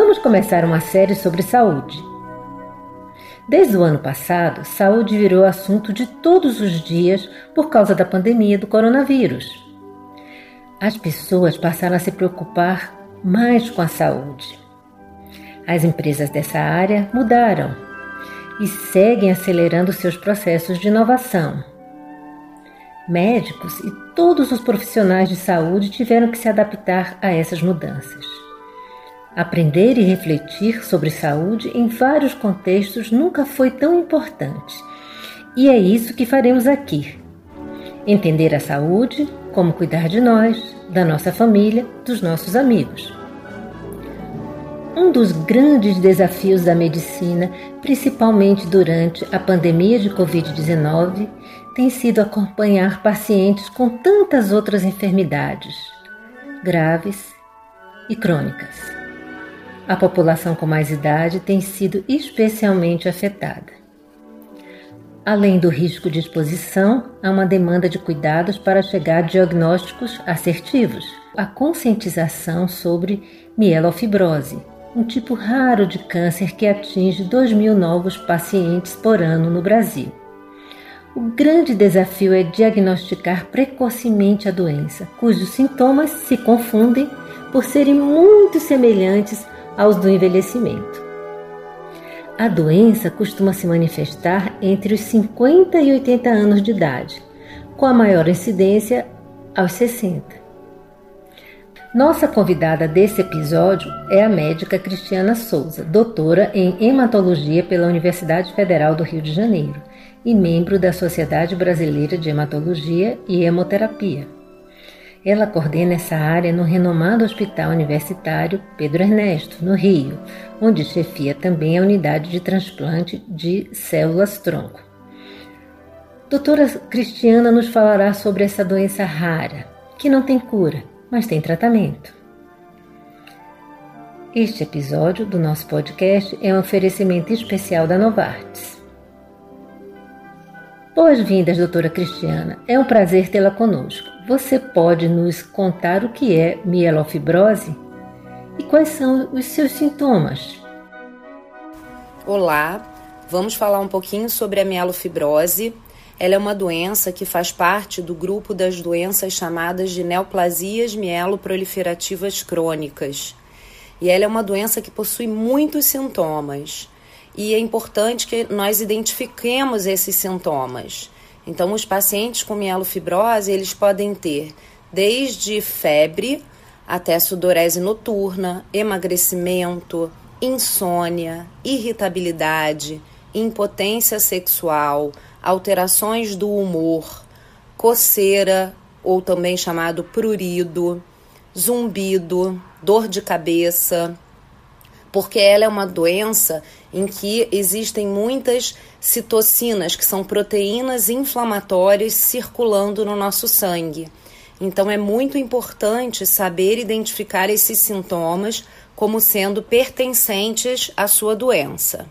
Vamos começar uma série sobre saúde. Desde o ano passado, saúde virou assunto de todos os dias por causa da pandemia do coronavírus. As pessoas passaram a se preocupar mais com a saúde. As empresas dessa área mudaram e seguem acelerando seus processos de inovação. Médicos e todos os profissionais de saúde tiveram que se adaptar a essas mudanças. Aprender e refletir sobre saúde em vários contextos nunca foi tão importante. E é isso que faremos aqui. Entender a saúde, como cuidar de nós, da nossa família, dos nossos amigos. Um dos grandes desafios da medicina, principalmente durante a pandemia de Covid-19, tem sido acompanhar pacientes com tantas outras enfermidades, graves e crônicas a população com mais idade tem sido especialmente afetada. Além do risco de exposição, há uma demanda de cuidados para chegar a diagnósticos assertivos. A conscientização sobre mielofibrose, um tipo raro de câncer que atinge 2 mil novos pacientes por ano no Brasil. O grande desafio é diagnosticar precocemente a doença, cujos sintomas se confundem por serem muito semelhantes aos do envelhecimento. A doença costuma se manifestar entre os 50 e 80 anos de idade, com a maior incidência aos 60. Nossa convidada desse episódio é a médica Cristiana Souza, doutora em hematologia pela Universidade Federal do Rio de Janeiro e membro da Sociedade Brasileira de Hematologia e Hemoterapia. Ela coordena essa área no renomado Hospital Universitário Pedro Ernesto, no Rio, onde chefia também a unidade de transplante de células-tronco. Doutora Cristiana nos falará sobre essa doença rara, que não tem cura, mas tem tratamento. Este episódio do nosso podcast é um oferecimento especial da Novartis. Boas-vindas, doutora Cristiana. É um prazer tê-la conosco. Você pode nos contar o que é mielofibrose e quais são os seus sintomas? Olá, vamos falar um pouquinho sobre a mielofibrose. Ela é uma doença que faz parte do grupo das doenças chamadas de neoplasias mieloproliferativas crônicas. E ela é uma doença que possui muitos sintomas. E é importante que nós identifiquemos esses sintomas. Então, os pacientes com mielofibrose, eles podem ter desde febre até sudorese noturna, emagrecimento, insônia, irritabilidade, impotência sexual, alterações do humor, coceira, ou também chamado prurido, zumbido, dor de cabeça, porque ela é uma doença em que existem muitas citocinas, que são proteínas inflamatórias circulando no nosso sangue. Então é muito importante saber identificar esses sintomas como sendo pertencentes à sua doença.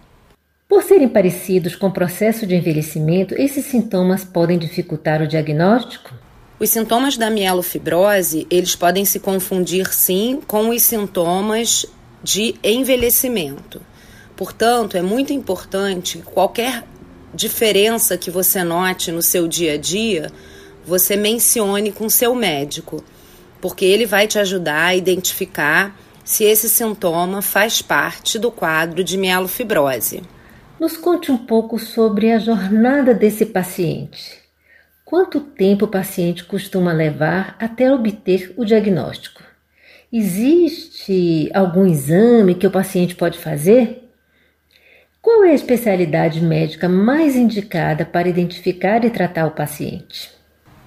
Por serem parecidos com o processo de envelhecimento, esses sintomas podem dificultar o diagnóstico? Os sintomas da mielofibrose, eles podem se confundir sim com os sintomas de envelhecimento. Portanto, é muito importante qualquer diferença que você note no seu dia a dia, você mencione com seu médico, porque ele vai te ajudar a identificar se esse sintoma faz parte do quadro de mielofibrose. Nos conte um pouco sobre a jornada desse paciente. Quanto tempo o paciente costuma levar até obter o diagnóstico? Existe algum exame que o paciente pode fazer? Qual é a especialidade médica mais indicada para identificar e tratar o paciente?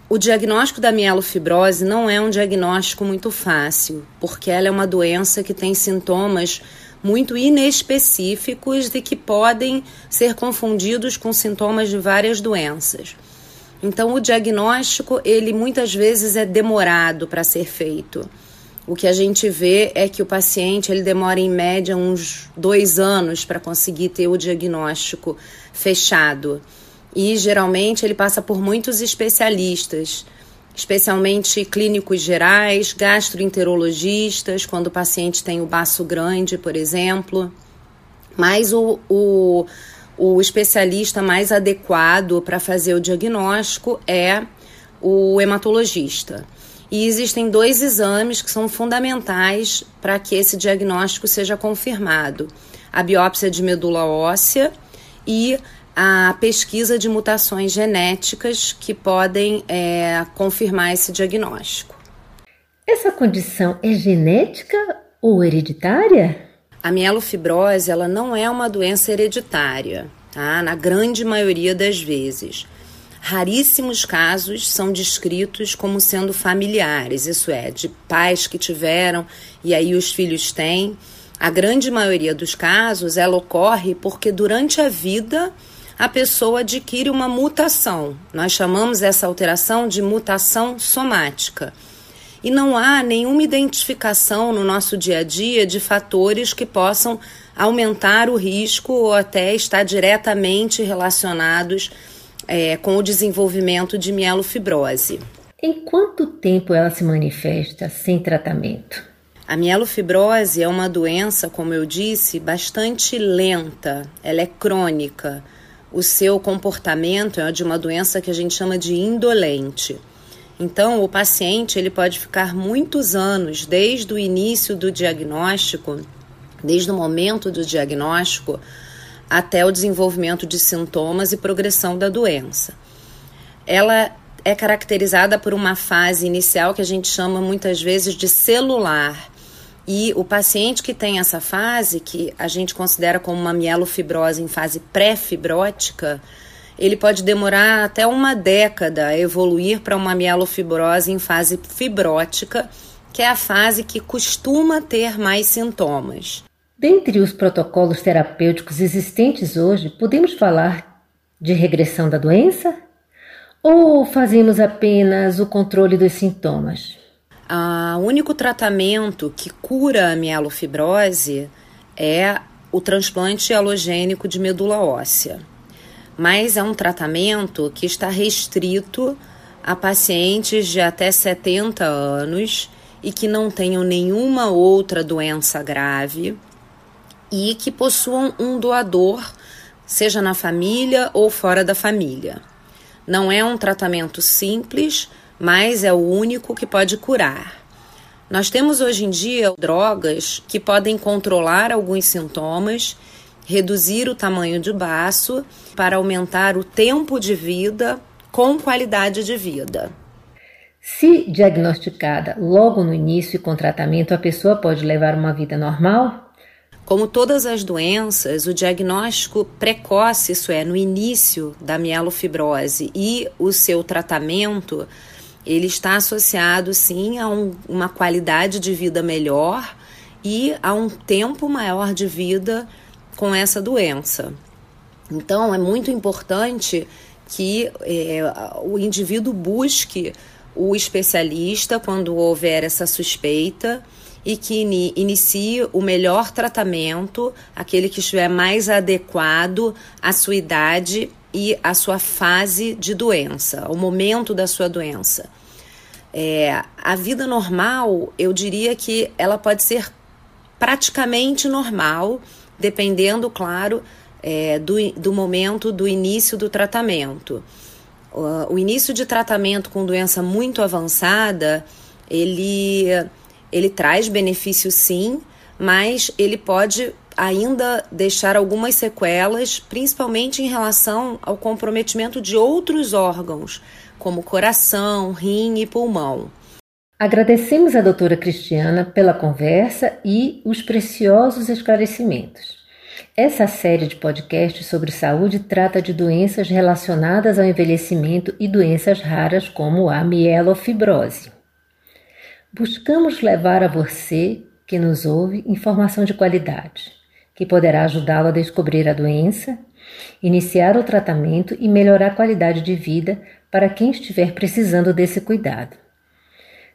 O diagnóstico da mielofibrose não é um diagnóstico muito fácil, porque ela é uma doença que tem sintomas muito inespecíficos e que podem ser confundidos com sintomas de várias doenças. Então, o diagnóstico, ele muitas vezes é demorado para ser feito. O que a gente vê é que o paciente ele demora em média uns dois anos para conseguir ter o diagnóstico fechado. E geralmente ele passa por muitos especialistas, especialmente clínicos gerais, gastroenterologistas, quando o paciente tem o baço grande, por exemplo. Mas o, o, o especialista mais adequado para fazer o diagnóstico é o hematologista. E existem dois exames que são fundamentais para que esse diagnóstico seja confirmado: a biópsia de medula óssea e a pesquisa de mutações genéticas que podem é, confirmar esse diagnóstico. Essa condição é genética ou hereditária? A mielofibrose ela não é uma doença hereditária, tá? Na grande maioria das vezes. Raríssimos casos são descritos como sendo familiares, isso é, de pais que tiveram e aí os filhos têm. A grande maioria dos casos ela ocorre porque durante a vida a pessoa adquire uma mutação. Nós chamamos essa alteração de mutação somática. E não há nenhuma identificação no nosso dia a dia de fatores que possam aumentar o risco ou até estar diretamente relacionados é, com o desenvolvimento de mielofibrose. Em quanto tempo ela se manifesta sem tratamento? A mielofibrose é uma doença, como eu disse, bastante lenta, ela é crônica. O seu comportamento é de uma doença que a gente chama de indolente. Então, o paciente ele pode ficar muitos anos desde o início do diagnóstico, desde o momento do diagnóstico, até o desenvolvimento de sintomas e progressão da doença. Ela é caracterizada por uma fase inicial que a gente chama muitas vezes de celular. E o paciente que tem essa fase, que a gente considera como uma mielofibrose em fase pré-fibrótica, ele pode demorar até uma década a evoluir para uma mielofibrose em fase fibrótica, que é a fase que costuma ter mais sintomas. Dentre os protocolos terapêuticos existentes hoje, podemos falar de regressão da doença? Ou fazemos apenas o controle dos sintomas? O único tratamento que cura a mielofibrose é o transplante halogênico de medula óssea. Mas é um tratamento que está restrito a pacientes de até 70 anos e que não tenham nenhuma outra doença grave e que possuam um doador, seja na família ou fora da família. Não é um tratamento simples, mas é o único que pode curar. Nós temos hoje em dia drogas que podem controlar alguns sintomas, reduzir o tamanho de baço para aumentar o tempo de vida com qualidade de vida. Se diagnosticada logo no início e com tratamento, a pessoa pode levar uma vida normal? Como todas as doenças, o diagnóstico precoce, isso é, no início da mielofibrose e o seu tratamento, ele está associado sim a um, uma qualidade de vida melhor e a um tempo maior de vida com essa doença. Então, é muito importante que é, o indivíduo busque o especialista quando houver essa suspeita e que inicie o melhor tratamento, aquele que estiver mais adequado à sua idade e à sua fase de doença, ao momento da sua doença. É, a vida normal, eu diria que ela pode ser praticamente normal, dependendo, claro, é, do, do momento do início do tratamento. O, o início de tratamento com doença muito avançada, ele ele traz benefício sim, mas ele pode ainda deixar algumas sequelas, principalmente em relação ao comprometimento de outros órgãos, como coração, rim e pulmão. Agradecemos a doutora Cristiana pela conversa e os preciosos esclarecimentos. Essa série de podcasts sobre saúde trata de doenças relacionadas ao envelhecimento e doenças raras como a mielofibrose. Buscamos levar a você que nos ouve informação de qualidade, que poderá ajudá-lo a descobrir a doença, iniciar o tratamento e melhorar a qualidade de vida para quem estiver precisando desse cuidado.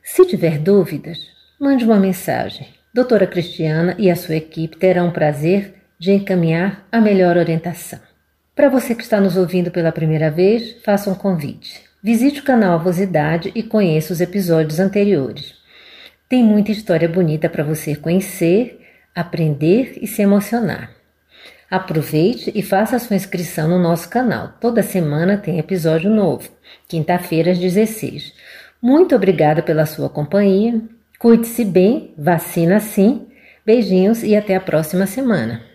Se tiver dúvidas, mande uma mensagem. Doutora Cristiana e a sua equipe terão o prazer de encaminhar a melhor orientação. Para você que está nos ouvindo pela primeira vez, faça um convite. Visite o canal Avosidade e conheça os episódios anteriores. Tem muita história bonita para você conhecer, aprender e se emocionar. Aproveite e faça sua inscrição no nosso canal. Toda semana tem episódio novo, quinta-feira às 16. Muito obrigada pela sua companhia. Cuide-se bem, vacina sim. Beijinhos e até a próxima semana.